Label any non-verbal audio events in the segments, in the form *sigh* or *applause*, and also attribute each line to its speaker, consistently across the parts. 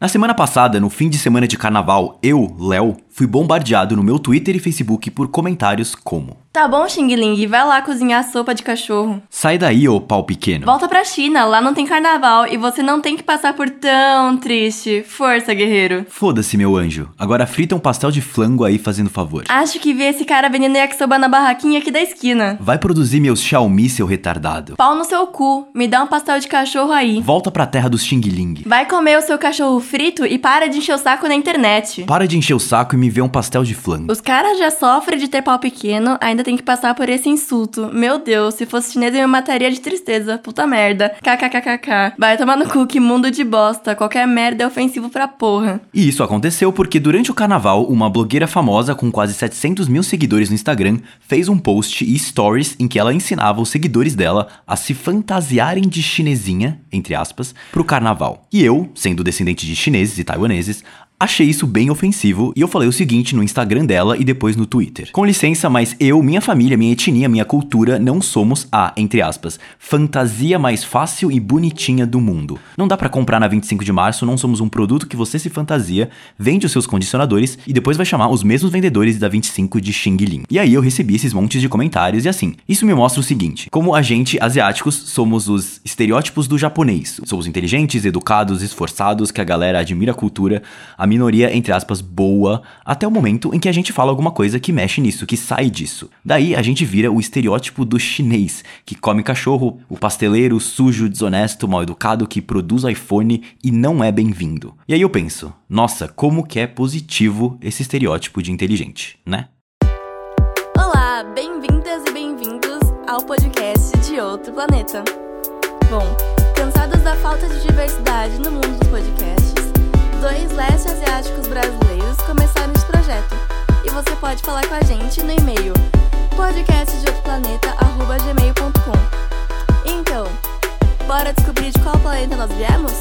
Speaker 1: Na semana passada, no fim de semana de carnaval, eu, Léo, fui bombardeado no meu Twitter e Facebook por comentários como:
Speaker 2: Tá bom, Xing Ling, vai lá cozinhar sopa de cachorro.
Speaker 1: Sai daí, ô pau pequeno.
Speaker 2: Volta pra China, lá não tem carnaval e você não tem que passar por tão triste. Força, guerreiro.
Speaker 1: Foda-se, meu anjo. Agora frita um pastel de flango aí fazendo favor.
Speaker 2: Acho que vi esse cara vendendo yakisoba na barraquinha aqui da esquina.
Speaker 1: Vai produzir meus Xiaomi, seu retardado.
Speaker 2: Pau no seu cu, me dá um pastel de cachorro aí.
Speaker 1: Volta pra terra dos Xing Ling.
Speaker 2: Vai comer o seu cachorro frito e para de encher o saco na internet.
Speaker 1: Para de encher o saco e me vê um pastel de flango.
Speaker 2: Os caras já sofrem de ter pau pequeno, ainda tem que passar por esse insulto. Meu Deus, se fosse chinês eu me mataria de tristeza. Puta merda. KKKKK. Vai tomar no cu, que mundo de bosta. Qualquer merda é ofensivo pra porra.
Speaker 1: E isso aconteceu porque durante o carnaval, uma blogueira famosa com quase 700 mil seguidores no Instagram fez um post e stories em que ela ensinava os seguidores dela a se fantasiarem de chinesinha, entre aspas, pro carnaval. E eu, sendo descendente de chineses e taiwaneses, Achei isso bem ofensivo e eu falei o seguinte no Instagram dela e depois no Twitter. Com licença, mas eu, minha família, minha etnia, minha cultura não somos a, entre aspas, fantasia mais fácil e bonitinha do mundo. Não dá para comprar na 25 de março, não somos um produto que você se fantasia, vende os seus condicionadores e depois vai chamar os mesmos vendedores da 25 de Xing Ling. E aí eu recebi esses montes de comentários e assim, isso me mostra o seguinte: como a gente, asiáticos, somos os estereótipos do japonês. Somos inteligentes, educados, esforçados, que a galera admira a cultura, a minoria, entre aspas, boa, até o momento em que a gente fala alguma coisa que mexe nisso, que sai disso. Daí a gente vira o estereótipo do chinês, que come cachorro, o pasteleiro sujo, desonesto, mal educado, que produz iPhone e não é bem-vindo. E aí eu penso, nossa, como que é positivo esse estereótipo de inteligente, né?
Speaker 2: Olá, bem-vindas e bem-vindos ao podcast de Outro Planeta. Bom, cansados da falta de diversidade no mundo dos podcasts, dois leste asiáticos brasileiros começaram esse projeto. E você pode falar com a gente no e-mail podcastdeoutroplaneta.gmail.com Então, bora descobrir de qual planeta nós viemos?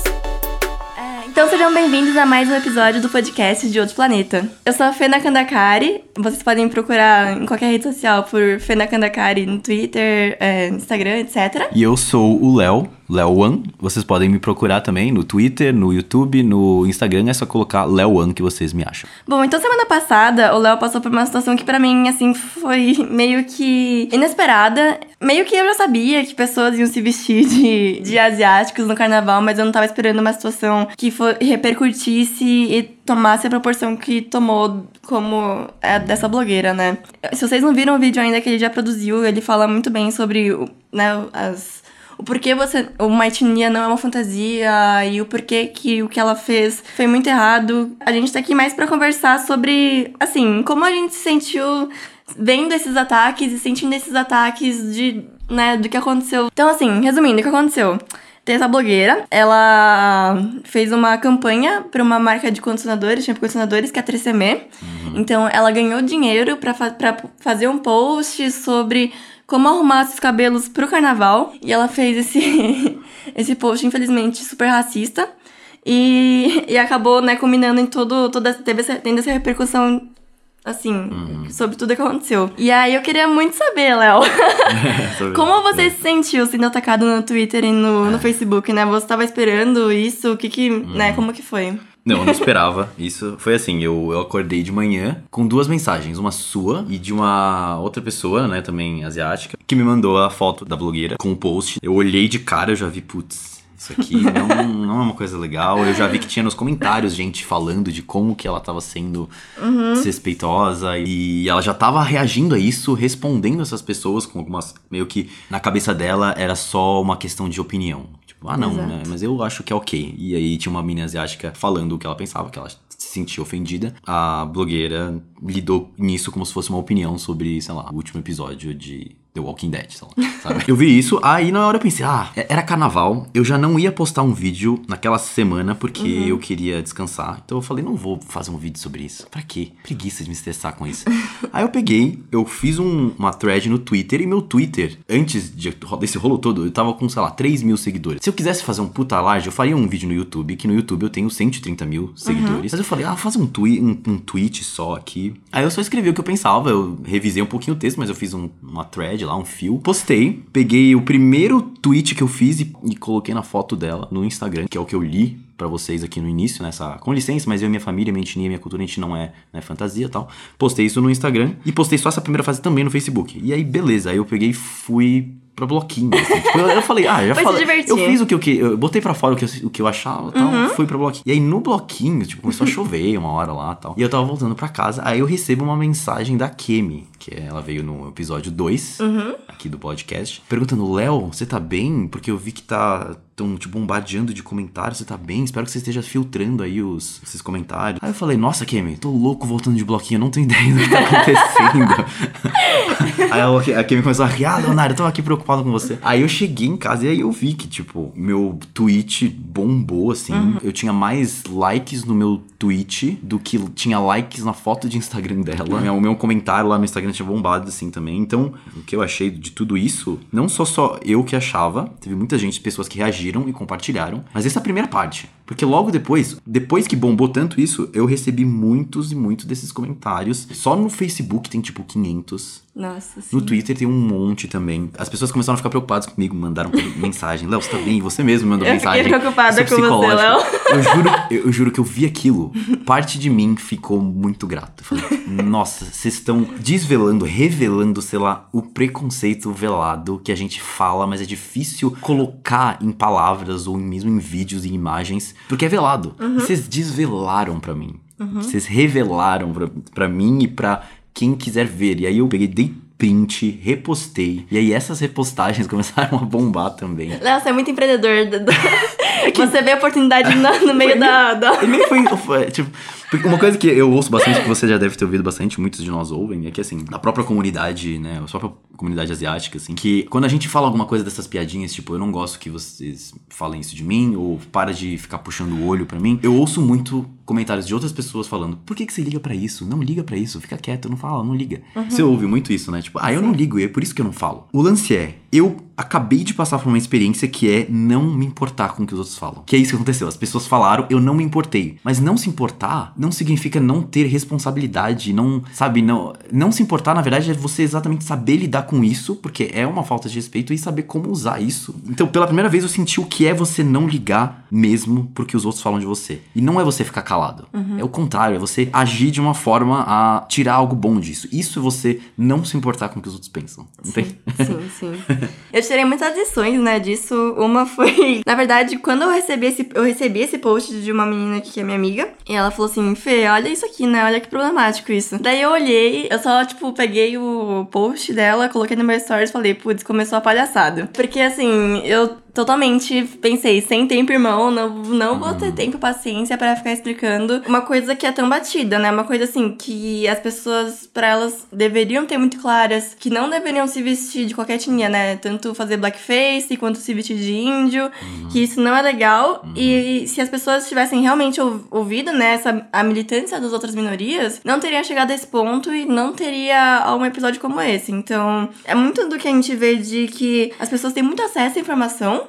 Speaker 2: É, então sejam bem-vindos a mais um episódio do podcast de Outro Planeta. Eu sou a Fena Kandakari, vocês podem me procurar em qualquer rede social por Fena Kandakari no Twitter, é, Instagram, etc.
Speaker 1: E eu sou o Léo, Léo One. Vocês podem me procurar também no Twitter, no YouTube, no Instagram. É só colocar Léo One que vocês me acham.
Speaker 2: Bom, então semana passada o Léo passou por uma situação que para mim, assim, foi meio que inesperada. Meio que eu já sabia que pessoas iam se vestir de, de asiáticos no carnaval, mas eu não tava esperando uma situação que for, repercutisse e tomasse a proporção que tomou como é dessa blogueira, né? Se vocês não viram o vídeo ainda que ele já produziu, ele fala muito bem sobre né, as o porquê você. Uma etnia não é uma fantasia e o porquê que o que ela fez foi muito errado. A gente tá aqui mais para conversar sobre, assim, como a gente se sentiu vendo esses ataques e sentindo esses ataques de, né, do que aconteceu. Então, assim, resumindo, o que aconteceu? Tem essa blogueira, ela fez uma campanha para uma marca de condicionadores, shampoo condicionadores, que é a 3CM. Uhum. Então, ela ganhou dinheiro para fa fazer um post sobre como arrumar seus cabelos pro carnaval. E ela fez esse, *laughs* esse post, infelizmente, super racista. E, e acabou, né, combinando em todo. Toda, teve essa, tendo essa repercussão assim, uhum. sobre tudo que aconteceu. E aí eu queria muito saber, Léo, *laughs* como você é. se sentiu sendo atacado no Twitter e no, no é. Facebook, né? Você tava esperando isso? O que que, uhum. né, como que foi?
Speaker 1: Não, eu não esperava. Isso foi assim, eu, eu acordei de manhã com duas mensagens, uma sua e de uma outra pessoa, né, também asiática, que me mandou a foto da blogueira com o post. Eu olhei de cara, eu já vi, putz, isso aqui não, não é uma coisa legal. Eu já vi que tinha nos comentários gente falando de como que ela tava sendo uhum. desrespeitosa e ela já tava reagindo a isso, respondendo essas pessoas com algumas meio que na cabeça dela era só uma questão de opinião. Tipo, ah, não, né? Mas eu acho que é ok. E aí tinha uma menina asiática falando o que ela pensava, que ela se sentia ofendida. A blogueira lidou nisso como se fosse uma opinião sobre, sei lá, o último episódio de The Walking Dead, sei lá, *laughs* sabe? eu vi isso, aí na hora eu pensei, ah, é, era carnaval, eu já não ia postar um vídeo naquela semana porque uhum. eu queria descansar. Então eu falei, não vou fazer um vídeo sobre isso. Pra quê? Preguiça de me estressar com isso. *laughs* aí eu peguei, eu fiz um, uma thread no Twitter e meu Twitter, antes de, desse rolo todo, eu tava com, sei lá, 3 mil seguidores. Se eu quisesse fazer um puta laje, eu faria um vídeo no YouTube, que no YouTube eu tenho 130 mil seguidores. Uhum. Mas eu falei, ah, faz um, twi um, um tweet só aqui. Aí eu só escrevi o que eu pensava, eu revisei um pouquinho o texto, mas eu fiz um, uma thread lá, um fio. Postei, peguei o primeiro tweet que eu fiz e, e coloquei na foto dela no Instagram, que é o que eu li para vocês aqui no início, nessa. Com licença, mas eu minha família, minha etnia, minha cultura, a gente não é né, fantasia e tal. Postei isso no Instagram e postei só essa primeira fase também no Facebook. E aí, beleza, aí eu peguei fui pra bloquinho. Assim. tipo, eu, eu, falei, ah, já
Speaker 2: Foi
Speaker 1: falei. Eu *laughs* fiz o que eu, que eu botei pra fora o que eu, o que eu achava e tal,
Speaker 2: Uhum.
Speaker 1: fui pra bloquinho. E aí no bloquinho, tipo, começou a chover uma hora lá e tal. E eu tava voltando pra casa, aí eu recebo uma mensagem da Kemi, que é- ela veio no episódio 2
Speaker 2: Uhum.
Speaker 1: aqui do podcast, perguntando: Léo, você tá bem? Porque eu vi que tá tão te bombardeando de comentários, você tá bem? Espero que você esteja filtrando aí os, esses comentários. Aí eu falei, nossa, Kemi, tô louco voltando de bloquinho, eu não tô entendendo o que tá acontecendo. *laughs* *laughs* aí ela- a Kemi começou a rir, ah, Leonardo, eu tô aqui preocupado com você. Aí eu cheguei em casa e aí eu vi que, tipo, meu tweet bombou, assim. Eu tinha mais likes no meu tweet do que tinha likes na foto de Instagram dela. O meu comentário lá no Instagram tinha bombado, assim, também. Então, o que eu achei de tudo isso, não só só eu que achava, teve muita gente, pessoas que reagiram e compartilharam, mas essa é a primeira parte. Porque logo depois, depois que bombou tanto isso, eu recebi muitos e muitos desses comentários. Só no Facebook tem, tipo, 500.
Speaker 2: Nossa, sim.
Speaker 1: No Twitter tem um monte também. As pessoas começaram a ficar preocupadas comigo, mandaram *laughs* mensagem. Léo, você tá bem? Você mesmo mandou
Speaker 2: Eu fiquei
Speaker 1: mensagem.
Speaker 2: preocupada
Speaker 1: Isso é
Speaker 2: com você,
Speaker 1: psicológico. Eu juro, eu, eu juro que eu vi aquilo. Parte de mim ficou muito grato. Eu falei, nossa, vocês estão desvelando, revelando, sei lá, o preconceito velado que a gente fala, mas é difícil colocar em palavras ou mesmo em vídeos e imagens, porque é velado. Vocês desvelaram pra mim. Vocês revelaram pra mim e pra quem quiser ver. E aí eu peguei, dei print, repostei. E aí essas repostagens *laughs* começaram a bombar também.
Speaker 2: Você é muito empreendedor. *laughs* *laughs* do- do- Você vê a oportunidade no, no meio da, da-
Speaker 1: E nem foi, foi, tipo, uma coisa que eu ouço bastante, que você já deve ter ouvido bastante, muitos de nós ouvem, é que assim, na própria comunidade, né, a própria comunidade asiática, assim, que quando a gente fala alguma coisa dessas piadinhas, tipo, eu não gosto que vocês falem isso de mim, ou para de ficar puxando o olho pra mim, eu ouço muito comentários de outras pessoas falando, por que, que você liga pra isso? Não liga pra isso, fica quieto, não fala, não liga. Você ouve muito isso, né? Tipo, ah, eu não ligo, e é por isso que eu não falo. O lance é, eu acabei de passar por uma experiência que é não me importar com o que os outros falam. Que é isso que aconteceu. As pessoas falaram, eu não me importei. Mas não se importar não significa não ter responsabilidade, não, sabe, não, não se importar, na verdade, é você exatamente saber lidar com isso, porque é uma falta de respeito e saber como usar isso. Então, pela primeira vez eu senti o que é você não ligar mesmo porque os outros falam de você. E não é você ficar calado. É o contrário, é você agir de uma forma a tirar algo bom disso. Isso é você não se importar com o que os outros pensam. Não tem?
Speaker 2: Sim, sim. *laughs* *laughs* Eu tirei muitas lições, né, disso. Uma foi, *laughs* na verdade, quando eu recebi esse, eu recebi esse post de uma menina que é minha amiga, e ela falou assim: "Fê, olha isso aqui, né? Olha que problemático isso". Daí eu olhei, eu só tipo peguei o post dela, coloquei no meu stories e falei: "Putz, começou a palhaçada". Porque assim, eu totalmente pensei, sem tempo, irmão, não, não vou ter tempo, paciência pra ficar explicando uma coisa que é tão batida, né? Uma coisa assim que as pessoas, pra elas, deveriam ter muito claras, que não deveriam se vestir de qualquer etnia, né? Tanto fazer blackface quanto se vestir de índio, que isso não é legal. E se as pessoas tivessem realmente ou- ouvido, né, essa, a militância das outras minorias, não teria chegado a esse ponto e não teria um episódio como esse. Então, é muito do que a gente vê de que as pessoas têm muito acesso à informação,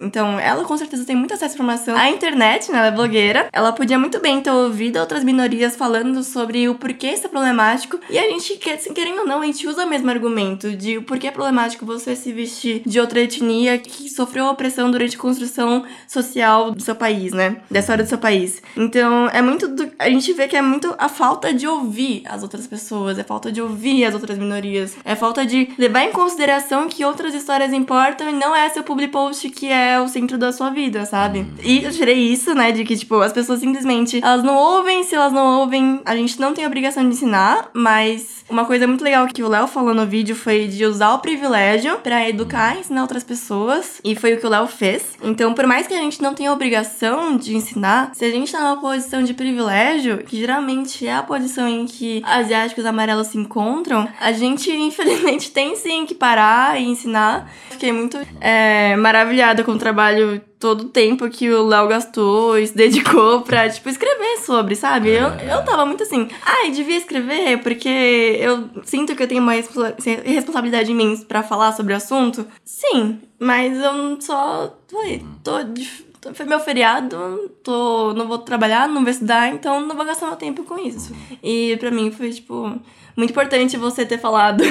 Speaker 2: então, ela com certeza tem muito acesso à informação. A internet, né? Ela é blogueira. Ela podia muito bem ter ouvido outras minorias falando sobre o porquê isso é problemático. E a gente, assim, querendo ou não, a gente usa o mesmo argumento de o porquê é problemático você se vestir de outra etnia que sofreu opressão durante a construção social do seu país, né? Da história do seu país. Então, é muito. Do, a gente vê que é muito a falta de ouvir as outras pessoas, é falta de ouvir as outras minorias, é falta de levar em consideração que outras histórias importam e não é seu public post que é o centro da sua vida, sabe? E eu tirei isso, né, de que, tipo, as pessoas simplesmente, elas não ouvem, se elas não ouvem, a gente não tem obrigação de ensinar, mas uma coisa muito legal que o Léo falou no vídeo foi de usar o privilégio pra educar e ensinar outras pessoas, e foi o que o Léo fez. Então, por mais que a gente não tenha obrigação de ensinar, se a gente tá numa posição de privilégio, que geralmente é a posição em que asiáticos amarelos se encontram, a gente, *laughs* infelizmente, tem sim que parar e ensinar. Fiquei muito é, maravilhada com trabalho todo o tempo que o Léo gastou e se dedicou pra, *laughs* tipo, escrever sobre, sabe? Eu, eu tava muito assim, ai, devia escrever porque eu sinto que eu tenho uma responsa- responsabilidade em mim pra falar sobre o assunto. Sim, mas eu só falei, tô, dif- foi meu feriado, tô, não vou trabalhar, não vou estudar, então não vou gastar meu tempo com isso. E pra mim foi, tipo, muito importante você ter falado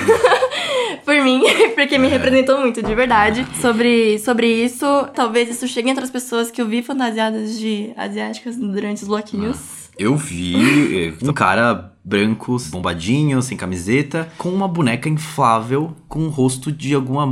Speaker 2: *laughs* por mim, *laughs* porque me representou muito, de verdade, sobre, sobre isso. Talvez isso chegue entre as pessoas que eu vi fantasiadas de asiáticas durante os bloquinhos.
Speaker 1: Eu vi eh, um cara branco, bombadinho, sem camiseta, com uma boneca inflável com o rosto de alguma.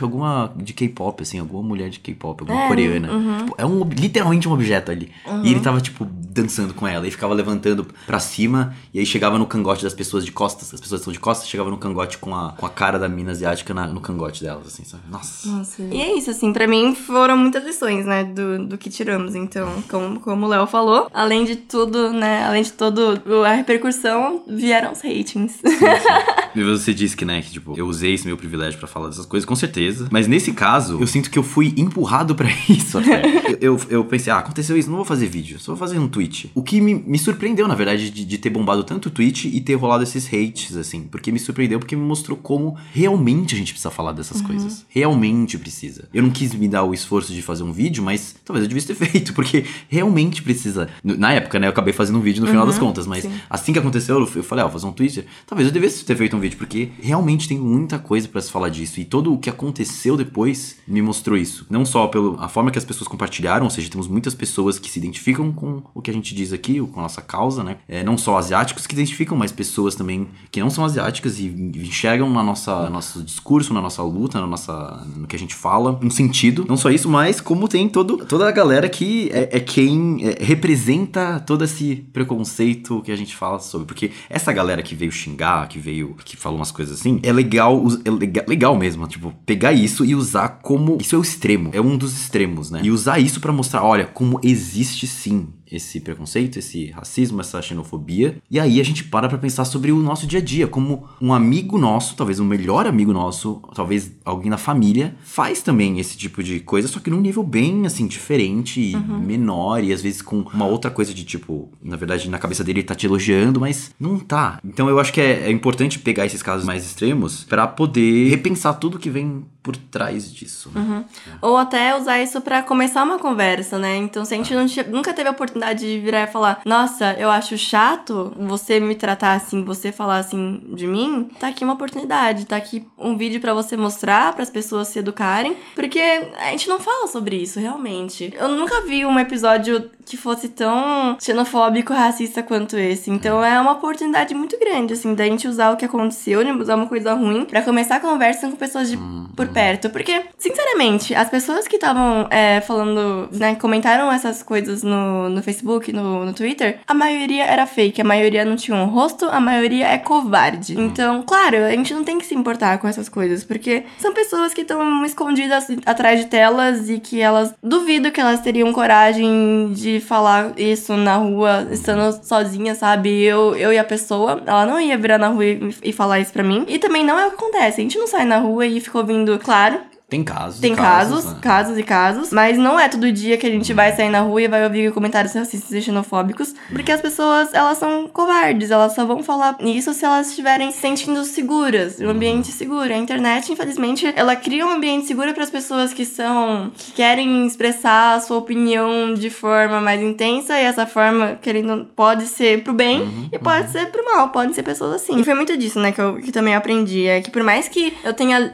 Speaker 1: Alguma. de K-pop, assim, alguma mulher de K-pop, alguma
Speaker 2: É,
Speaker 1: coreana.
Speaker 2: uhum.
Speaker 1: Tipo, é um, literalmente um objeto ali. E ele tava, tipo, dançando com ela e ficava levantando pra cima. E aí chegava no cangote das pessoas de costas. As pessoas estão de costas, chegava no cangote com a, com a cara da mina asiática na- no cangote delas, assim, sabe? Nossa.
Speaker 2: Nossa. E é isso, assim, pra mim foram muitas lições, né, do, do que tiramos. Então, como, como o Léo falou, além de tudo, né, além de todo a repercussão, vieram os ratings. *laughs*
Speaker 1: E você disse que, né, que tipo, eu usei esse meu privilégio pra falar dessas coisas, com certeza. Mas nesse caso, eu sinto que eu fui empurrado pra *laughs* isso até. eu, eu, eu pensei, ah, aconteceu isso, não vou fazer vídeo, só vou fazer um tweet. O que me, me surpreendeu, na verdade, de, de ter bombado tanto o tweet e ter rolado esses hates, assim. Porque me surpreendeu, porque me mostrou como realmente a gente precisa falar dessas coisas. Realmente precisa. Eu não quis me dar o esforço de fazer um vídeo, mas talvez eu devesse ter *laughs* feito, porque realmente precisa. Na época, né, eu acabei fazendo um vídeo no final das contas, mas
Speaker 2: sim.
Speaker 1: assim que aconteceu, eu eu falei, ah, vou fazer um Twitter. Talvez eu devesse ter feito um vídeo, porque realmente tem muita coisa pra se falar disso. E todo o que aconteceu depois me mostrou isso. Não só pela forma que as pessoas compartilharam, ou seja, temos muitas pessoas que se identificam com o que a gente diz aqui, com a nossa causa, né? É, não só asiáticos que identificam, mas pessoas também que não são asiáticas e enxergam na nossa nosso discurso, na nossa luta, na nossa, no que a gente fala, um sentido. Não só isso, mas como tem todo, toda a galera que é, é quem é, representa todo esse preconceito que a gente fala sobre. Porque essa galera que veio xingar, que veio, que falou umas coisas assim, é legal, é lega- legal mesmo, tipo, pegar isso e usar como. Isso é o extremo, é um dos extremos, né? E usar isso pra mostrar, olha, como existe sim esse preconceito, esse racismo, essa xenofobia. E aí a gente para pra pensar sobre o nosso dia a dia, como um amigo nosso, talvez um melhor amigo nosso, talvez alguém da família, faz também esse tipo de coisa, só que num nível bem, assim, diferente e menor, e às vezes com uma outra coisa de tipo, na verdade, na cabeça dele ele tá te elogiando, mas não tá. Então eu acho que é, é importante pegar esses casos mais extremos pra poder repensar tudo que vem por trás disso. né?
Speaker 2: Ou até usar isso pra começar uma conversa, né? Então, se a gente não tinha- nunca teve a oportunidade de virar e falar, nossa, eu acho chato você me tratar assim, você falar assim de mim, tá aqui uma oportunidade, tá aqui um vídeo pra você mostrar, para as pessoas se educarem, porque a gente não fala sobre isso, realmente. Eu nunca vi um episódio que fosse tão xenofóbico, racista quanto esse. Então é uma oportunidade muito grande, assim, da gente usar o que aconteceu, de usar uma coisa ruim, pra começar a conversa com pessoas de por perto. Porque, sinceramente, as pessoas que estavam é, falando, né, comentaram essas coisas no, no Facebook, no, no Twitter, a maioria era fake, a maioria não tinha um rosto, a maioria é covarde. Então, claro, a gente não tem que se importar com essas coisas, porque são pessoas que estão escondidas atrás de telas e que elas duvido que elas teriam coragem de falar isso na rua, estando sozinha, sabe? Eu, eu e a pessoa, ela não ia virar na rua e, e falar isso pra mim. E também não é o que acontece. A gente não sai na rua e fica ouvindo, claro,
Speaker 1: Tem casos.
Speaker 2: tem
Speaker 1: e
Speaker 2: casos,
Speaker 1: né?
Speaker 2: casos e casos, mas não é todo dia que a gente vai sair na rua e vai ouvir comentários racistas e xenofóbicos, porque as pessoas, elas são covardes, elas só vão falar isso se elas estiverem se sentindo seguras, um ambiente seguro. A internet, infelizmente, ela cria um ambiente seguro para as pessoas que são que querem expressar a sua opinião de forma mais intensa e essa forma querendo pode ser pro bem
Speaker 1: Uhum,
Speaker 2: e pode ser pro mal, podem ser pessoas assim. E foi muito disso, né, que eu que também aprendi, é que por mais que eu tenha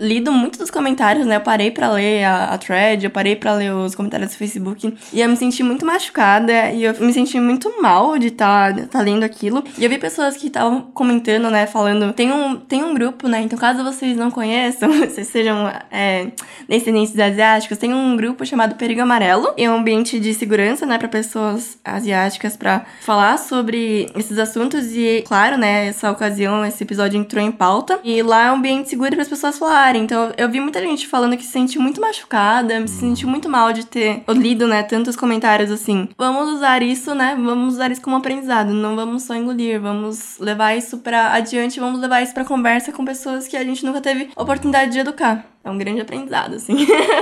Speaker 2: lido muito dos comentários, né? Eu parei pra ler a, a thread, eu parei pra ler os comentários do Facebook e eu me senti muito machucada e eu me senti muito mal de estar tá, tá lendo aquilo. E eu vi pessoas que estavam comentando, né? Falando, tem um, tem um grupo, né? Então, caso vocês não conheçam, *laughs* vocês sejam é, descendentes asiáticos, tem um grupo chamado Perigo Amarelo. É um ambiente de segurança, né? Pra pessoas asiáticas pra falar sobre esses assuntos e, claro, né? Essa ocasião, esse episódio entrou em pauta. E lá é um ambiente seguro para as pessoas falarem. Então, eu vi muita gente falando que se sentiu muito machucada, se sentiu muito mal de ter lido, né, tantos comentários assim. Vamos usar isso, né? Vamos usar isso como aprendizado. Não vamos só engolir, vamos levar isso pra adiante, vamos levar isso pra conversa com pessoas que a gente nunca teve oportunidade de educar. É um grande aprendizado, assim.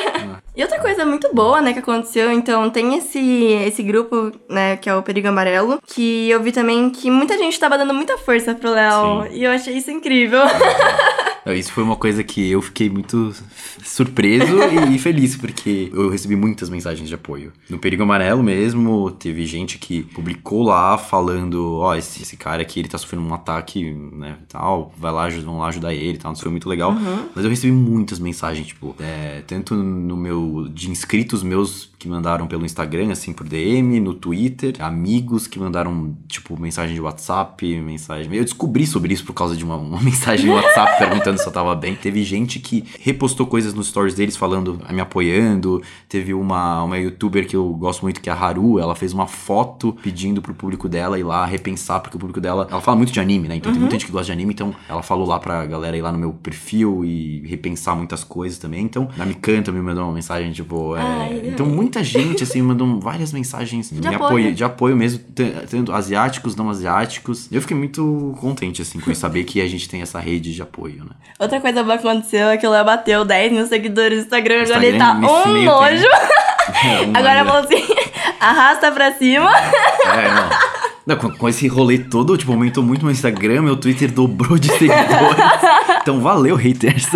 Speaker 2: *laughs* e outra coisa muito boa, né, que aconteceu, então, tem esse, esse grupo, né, que é o Perigo Amarelo, que eu vi também que muita gente tava dando muita força pro Léo, e eu achei isso incrível. *laughs*
Speaker 1: Isso foi uma coisa que eu fiquei muito surpreso e feliz, porque eu recebi muitas mensagens de apoio. No Perigo Amarelo mesmo, teve gente que publicou lá falando: ó, oh, esse, esse cara aqui, ele tá sofrendo um ataque, né, tal, vai lá, vão lá ajudar ele tal. Isso foi muito legal. Uhum. Mas eu recebi muitas mensagens, tipo, é, tanto no meu, de inscritos meus que mandaram pelo Instagram, assim, por DM, no Twitter, amigos que mandaram, tipo, mensagem de WhatsApp, mensagem. Eu descobri sobre isso por causa de uma, uma *laughs* mensagem de WhatsApp perguntando se eu tava bem. Teve gente que repostou coisas nos stories deles falando, me apoiando. Teve uma, uma youtuber que eu gosto muito, que é a Haru, ela fez uma foto pedindo pro público dela ir lá repensar, porque o público dela. Ela fala muito de anime, né? Então uhum. tem muita gente que gosta de anime, então ela falou lá pra galera ir lá no meu perfil e repensar muitas coisas também. Então, na Canta me mandou uma mensagem, tipo. É... Ai, então, muita gente, assim, mandou várias mensagens de, apoio. apoio. de apoio mesmo, tanto asiáticos, não asiáticos. Eu fiquei muito contente, assim, com saber que a gente tem essa rede de apoio, né?
Speaker 2: Outra coisa boa que aconteceu é que o Léo bateu 10 mil seguidores no Instagram, agora ele tá um nojo. *laughs* É, um agora falou assim: arrasta pra cima. É,
Speaker 1: não. Não, com, com, esse rolê todo, tipo, aumentou muito meu Instagram, meu Twitter dobrou de *laughs* seguidores. então valeu, haters.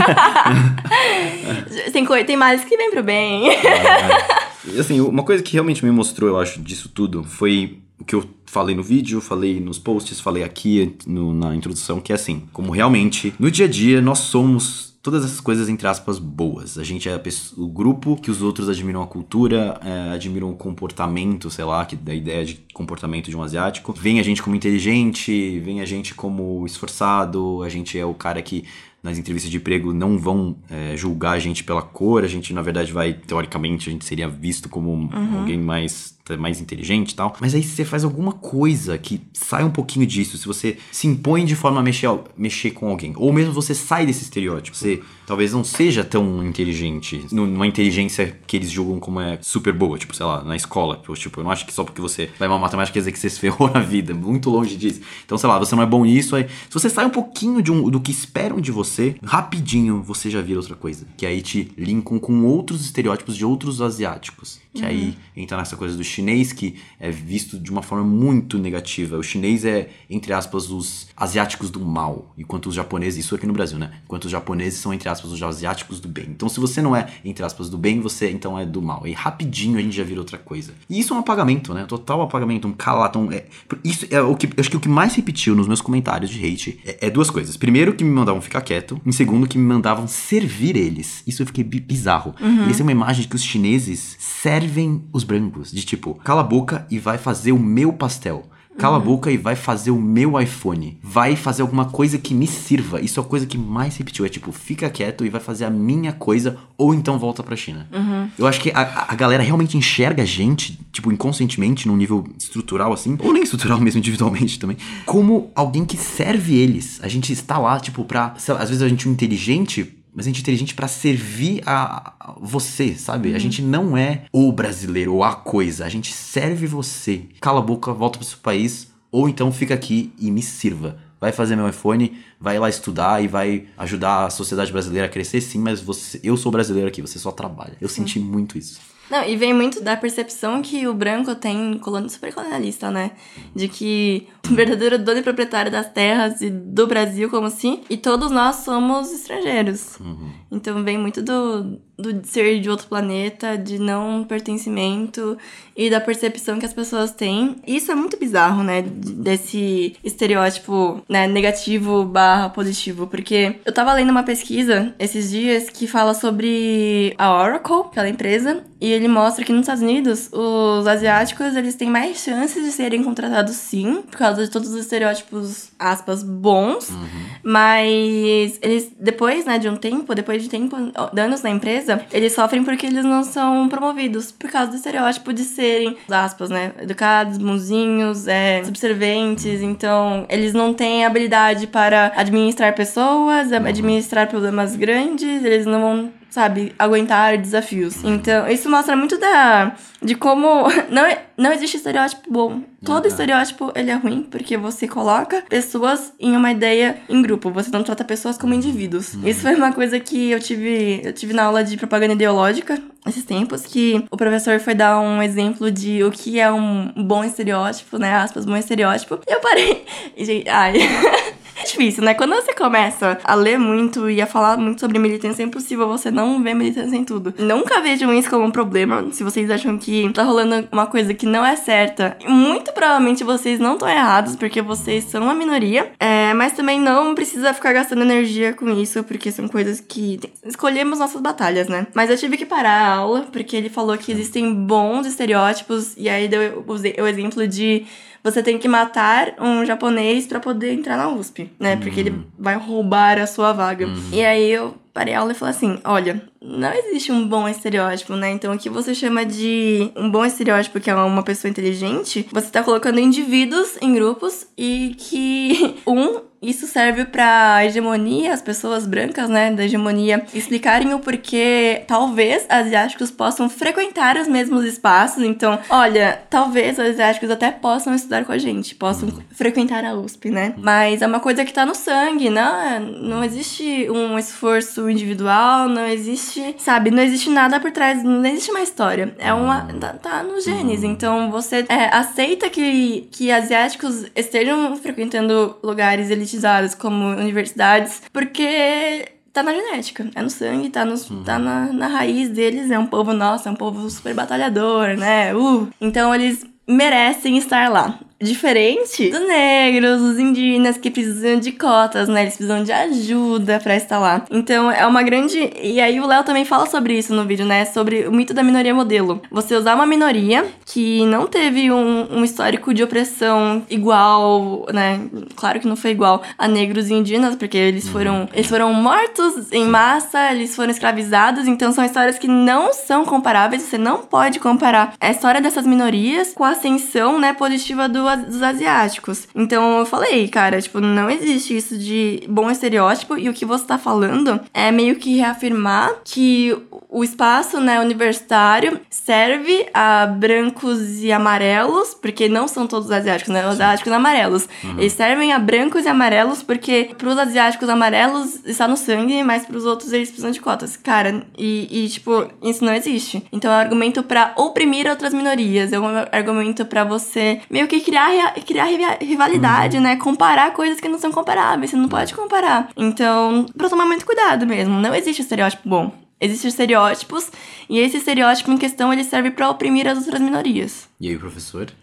Speaker 2: tem, tem males que vem pro bem. É,
Speaker 1: assim, uma coisa que realmente me mostrou, eu acho, disso tudo foi o que eu falei no vídeo, falei nos posts, falei aqui no, na introdução, que é assim, como realmente no dia a dia nós somos todas essas coisas, entre aspas, boas. A gente é o grupo que os outros admiram a cultura, é, admiram o comportamento, sei lá, que da ideia de comportamento de um asiático. Vem a gente como inteligente, vem a gente como esforçado, a gente é o cara que nas entrevistas de emprego não vão é, julgar a gente pela cor, a gente na verdade vai, teoricamente, a gente seria visto como uhum. alguém mais mais inteligente e tal. Mas aí se você faz alguma coisa que sai um pouquinho disso, se você se impõe de forma a mexer, mexer com alguém, ou mesmo você sai desse estereótipo, você talvez não seja tão inteligente, numa inteligência que eles julgam como é super boa, tipo, sei lá, na escola. Tipo, eu não acho que só porque você vai uma matemática quer dizer que você se ferrou na vida, muito longe disso. Então, sei lá, você não é bom nisso, aí se você sai um pouquinho de um, do que esperam de você, rapidinho você já vira outra coisa, que aí te linkam com outros estereótipos de outros asiáticos. Que uhum. aí entra nessa coisa do chinês, que é visto de uma forma muito negativa. O chinês é, entre aspas, os asiáticos do mal, enquanto os japoneses, isso aqui no Brasil, né? Enquanto os japoneses são, entre aspas, os asiáticos do bem. Então, se você não é, entre aspas, do bem, você então é do mal. E rapidinho a gente já vira outra coisa. E isso é um apagamento, né? Total apagamento, um calatão. É, isso é o que. Acho que o que mais repetiu nos meus comentários de hate é, é duas coisas. Primeiro, que me mandavam ficar quieto. Em segundo, que me mandavam servir eles. Isso eu fiquei bizarro. Uhum. Essa é uma imagem de que os chineses servem os brancos. De tipo, cala a boca e vai fazer o meu pastel. Cala uhum. a boca e vai fazer o meu iPhone. Vai fazer alguma coisa que me sirva. Isso é a coisa que mais repetiu. É tipo, fica quieto e vai fazer a minha coisa, ou então volta pra China. Uhum. Eu acho que a, a galera realmente enxerga a gente, tipo, inconscientemente, num nível estrutural assim, ou nem estrutural mesmo, individualmente também, como alguém que serve eles. A gente está lá, tipo, pra. Lá, às vezes a gente é um inteligente mas a gente é inteligente para servir a, você, sabe? Uhum. A gente não é o brasileiro ou a coisa, a gente serve você. Cala a boca, volta pro seu país, ou então fica aqui e me sirva. Vai fazer meu iPhone, vai lá estudar e vai ajudar a sociedade brasileira a crescer, sim, mas você, eu sou brasileiro aqui, você só trabalha. Eu senti muito isso.
Speaker 2: Não, e vem muito da percepção que o branco tem colônia super colonialista, né? De que o verdadeiro dono e proprietário das terras e do Brasil como assim, e todos nós somos estrangeiros. Uhum. Então vem muito do, do ser de outro planeta, de não pertencimento e da percepção que as pessoas têm. Isso é muito bizarro, né? Desse estereótipo né, negativo barra positivo. Porque eu tava lendo uma pesquisa esses dias que fala sobre a Oracle, aquela empresa, e ele mostra que nos Estados Unidos os asiáticos eles têm mais chances de serem contratados sim, por causa de todos os estereótipos, aspas, bons. Uhum. Mas eles, depois, né, de um tempo, depois de tempo, anos na empresa, eles sofrem porque eles não são promovidos, por causa do estereótipo de serem, aspas, né, educados, bonzinhos, é, subserventes. Então, eles não têm habilidade para administrar pessoas, administrar problemas grandes, eles não vão sabe, aguentar desafios. Então, isso mostra muito da de como *laughs* não, não existe estereótipo bom. Todo estereótipo ele é ruim porque você coloca pessoas em uma ideia em grupo, você não trata pessoas como indivíduos. Uhum. Isso foi uma coisa que eu tive, eu tive na aula de propaganda ideológica esses tempos que o professor foi dar um exemplo de o que é um bom estereótipo, né, aspas, bom estereótipo. E eu parei *laughs* e gente, ai *laughs* difícil, né? Quando você começa a ler muito e a falar muito sobre militância, é impossível você não ver militância em tudo. Nunca vejam isso como um problema. Se vocês acham que tá rolando uma coisa que não é certa, muito provavelmente vocês não estão errados, porque vocês são uma minoria. É, mas também não precisa ficar gastando energia com isso, porque são coisas que escolhemos nossas batalhas, né? Mas eu tive que parar a aula, porque ele falou que existem bons estereótipos, e aí deu o exemplo de você tem que matar um japonês para poder entrar na USP, né? Porque ele hum. vai roubar a sua vaga. Uhum. E aí eu parei a aula e falei assim: olha, não existe um bom estereótipo, né? Então, o que você chama de um bom estereótipo, que é uma pessoa inteligente, você tá colocando indivíduos em grupos e que *laughs* um isso serve para hegemonia, as pessoas brancas, né, da hegemonia, explicarem o porquê talvez asiáticos possam frequentar os mesmos espaços. Então, olha, talvez os asiáticos até possam estudar com a gente, possam uhum. frequentar a USP, né? Mas é uma coisa que tá no sangue, né? Não existe um esforço individual, não existe, sabe, não existe nada por trás, não existe uma história. É uma. tá, tá nos genes. Uhum. Então, você é, aceita que, que asiáticos estejam frequentando lugares elitizados como universidades, porque tá na genética, é no sangue, tá, no, uhum. tá na, na raiz deles, é um povo nosso, é um povo super batalhador, né? Uh. Então eles merecem estar lá. Diferente dos negros, dos indígenas que precisam de cotas, né? Eles precisam de ajuda para estar lá. Então é uma grande. E aí o Léo também fala sobre isso no vídeo, né? Sobre o mito da minoria modelo. Você usar uma minoria que não teve um, um histórico de opressão igual, né? Claro que não foi igual a negros e indígenas, porque eles uhum. foram, eles foram mortos em massa, eles foram escravizados. Então são histórias que não são comparáveis. Você não pode comparar a história dessas minorias com a ascensão, né, positiva do dos asiáticos. Então eu falei, cara, tipo, não existe isso de bom estereótipo e o que você tá falando é meio que reafirmar que o espaço, né, universitário serve a brancos e amarelos, porque não são todos asiáticos, né, os asiáticos amarelos. Uhum. Eles servem a brancos e amarelos porque pros asiáticos amarelos está no sangue, mas pros outros eles precisam de cotas. Cara, e, e tipo, isso não existe. Então é um argumento para oprimir outras minorias, é um argumento para você meio que criar criar, criar rivalidade, uhum. né? Comparar coisas que não são comparáveis. Você não pode comparar. Então, pra tomar muito cuidado mesmo. Não existe estereótipo bom. Existem estereótipos, e esse estereótipo em questão ele serve para oprimir as outras minorias.
Speaker 1: E aí, professor? *laughs*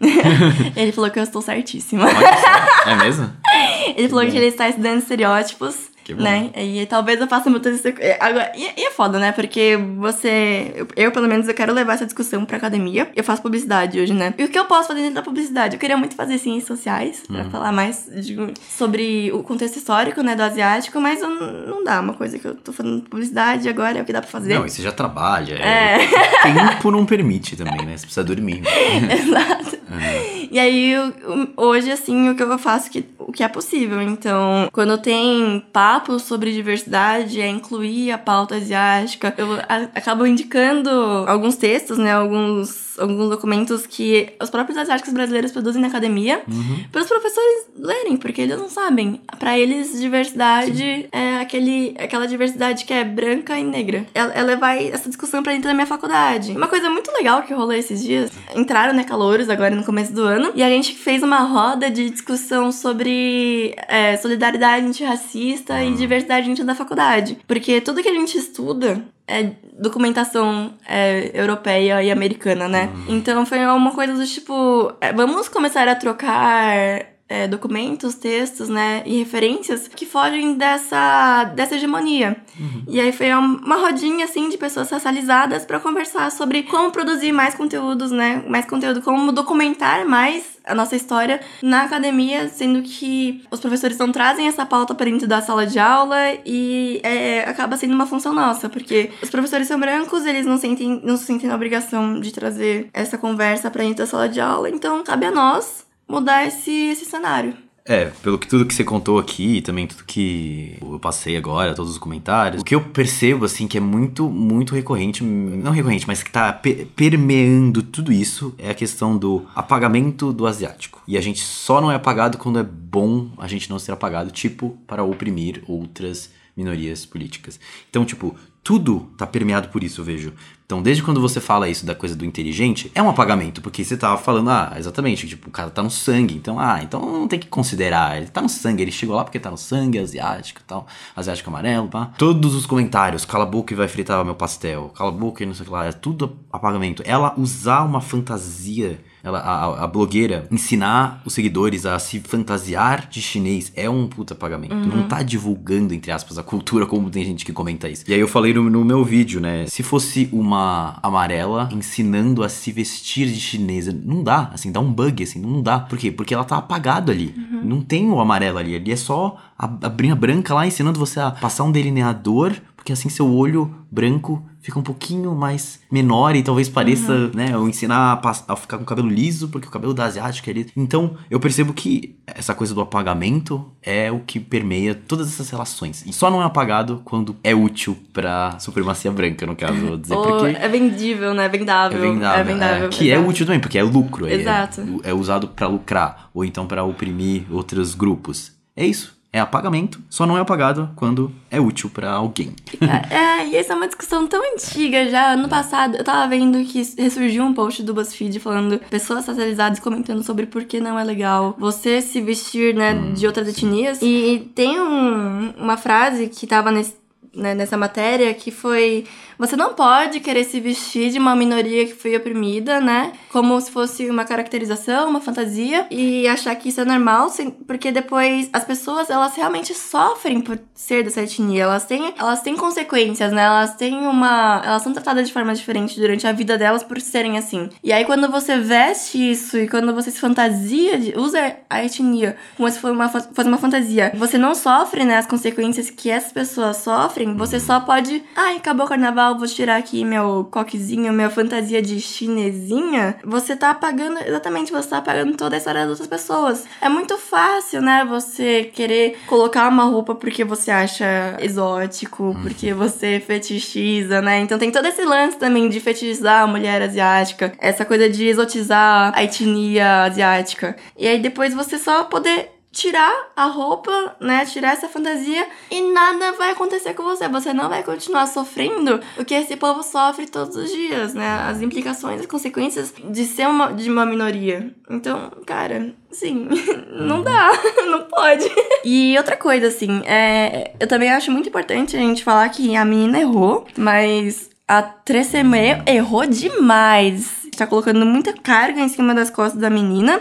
Speaker 2: ele falou que eu estou certíssima.
Speaker 1: É mesmo? *laughs*
Speaker 2: ele falou que ele está estudando estereótipos né? E talvez eu faça meu TCC. É, agora, e, e, é foda, né? Porque você. Eu, eu, pelo menos, eu quero levar essa discussão pra academia. Eu faço publicidade hoje, né? E o que eu posso fazer dentro da publicidade? Eu queria muito fazer ciências sociais, pra uhum. falar mais de, sobre o contexto histórico, né, do asiático, mas eu, não dá. Uma coisa que eu tô fazendo publicidade agora é o que dá pra fazer.
Speaker 1: Não, e você já trabalha. É. é. Tempo não permite também, né? Você precisa dormir. *laughs*
Speaker 2: Exato. Uhum. E aí, hoje, assim, o que eu faço que, o que é possível. Então, quando tem papo papos sobre diversidade, é incluir a pauta asiática. Eu acabo indicando alguns textos, né, alguns, alguns documentos que os próprios asiáticos brasileiros produzem na academia uhum. para os professores lerem, porque eles não sabem. Para eles, diversidade Sim. é aquele, aquela diversidade que é branca e negra. Ela, ela vai essa discussão para dentro da minha faculdade. Uma coisa muito legal que rolou esses dias, entraram, né, calouros agora no começo do ano, e a gente fez uma roda de discussão sobre é, solidariedade antirracista uhum. e diversidade dentro da faculdade. Porque tudo que a gente estuda é documentação é, europeia e americana, né? Uhum. Então foi uma coisa do tipo, é, vamos começar a trocar é, documentos, textos, né, e referências que fogem dessa, dessa hegemonia. Uhum. E aí foi uma rodinha, assim, de pessoas racializadas para conversar sobre como produzir mais conteúdos, né, mais conteúdo, como documentar mais a nossa história na academia, sendo que os professores não trazem essa pauta para dentro da sala de aula e é, acaba sendo uma função nossa, porque os professores são brancos, eles não sentem, não se sentem na obrigação de trazer essa conversa para dentro da sala de aula, então cabe a nós mudar esse, esse cenário.
Speaker 1: É, pelo que tudo que você contou aqui e também tudo que eu passei agora, todos os comentários, o que eu percebo, assim, que é muito, muito recorrente, não recorrente, mas que tá permeando tudo isso, é a questão do apagamento do asiático. E a gente só não é apagado quando é bom a gente não ser apagado, tipo, para oprimir outras minorias políticas. Então, tipo, tudo tá permeado por isso, eu vejo. Então, desde quando você fala isso da coisa do inteligente, é um apagamento, porque você tava falando, ah, exatamente, tipo, o cara tá no sangue, então, ah, então não tem que considerar, ele tá no sangue, ele chegou lá porque tá no sangue, asiático e tal, asiático amarelo, pá. Todos os comentários, cala a boca e vai fritar meu pastel, cala a boca e não sei o que lá, é tudo apagamento. Ela usar uma fantasia ela, a, a, blogueira ensinar os seguidores a se fantasiar de chinês é um puta pagamento. Uhum. Não tá divulgando, entre aspas, a cultura, como tem gente que comenta isso. E aí eu falei no, no, meu vídeo, né? Se fosse uma amarela ensinando a se vestir de chinesa, não dá, assim, dá um bug, assim, não dá. Por quê? Porque ela tá apagado ali. Uhum. Não tem o amarelo ali, ali é só a, a brinha branca lá ensinando você a passar um delineador, porque assim seu olho branco fica um pouquinho mais menor e talvez pareça, uhum. né, eu ensinar a, a, ficar com o cabelo liso, porque o cabelo da asiática é liso. Então, eu percebo que essa coisa do apagamento é o que permeia todas essas relações. E só não é apagado quando é útil pra supremacia branca, no caso, vou dizer, porque...
Speaker 2: É vendível, né, é vendável.
Speaker 1: É vendável, é vendável. É, que é útil também, porque é lucro. É,
Speaker 2: Exato.
Speaker 1: É, é usado para lucrar, ou então para oprimir outros grupos. É isso é apagamento, só não é apagado quando é útil para alguém. *laughs*
Speaker 2: é, e essa é uma discussão tão antiga já. Ano passado, eu tava vendo que ressurgiu um post do BuzzFeed falando pessoas socializadas comentando sobre por que não é legal você se vestir, né, hum, de outras etnias. E tem um, uma frase que tava nesse, né, nessa matéria que foi você não pode querer se vestir de uma minoria que foi oprimida, né? Como se fosse uma caracterização, uma fantasia, e achar que isso é normal, porque depois as pessoas, elas realmente sofrem por ser dessa etnia. Elas têm, elas têm consequências, né? Elas têm uma. Elas são tratadas de forma diferente durante a vida delas por serem assim. E aí, quando você veste isso e quando você se fantasia, de, usa a etnia como se fosse uma, fosse uma fantasia, você não sofre, né? As consequências que essas pessoas sofrem, você só pode. Ai, acabou o carnaval vou tirar aqui meu coquezinho, minha fantasia de chinesinha, você tá apagando, exatamente, você tá apagando toda a história das outras pessoas. É muito fácil, né, você querer colocar uma roupa porque você acha exótico, uhum. porque você fetichiza, né? Então tem todo esse lance também de fetichizar a mulher asiática, essa coisa de exotizar a etnia asiática. E aí depois você só poder tirar a roupa, né? Tirar essa fantasia e nada vai acontecer com você. Você não vai continuar sofrendo o que esse povo sofre todos os dias, né? As implicações, as consequências de ser uma, de uma minoria. Então, cara, sim, *laughs* não dá, *laughs* não pode. E outra coisa, assim, é, eu também acho muito importante a gente falar que a menina errou, mas a Tresemme errou demais. Tá colocando muita carga em cima das costas da menina.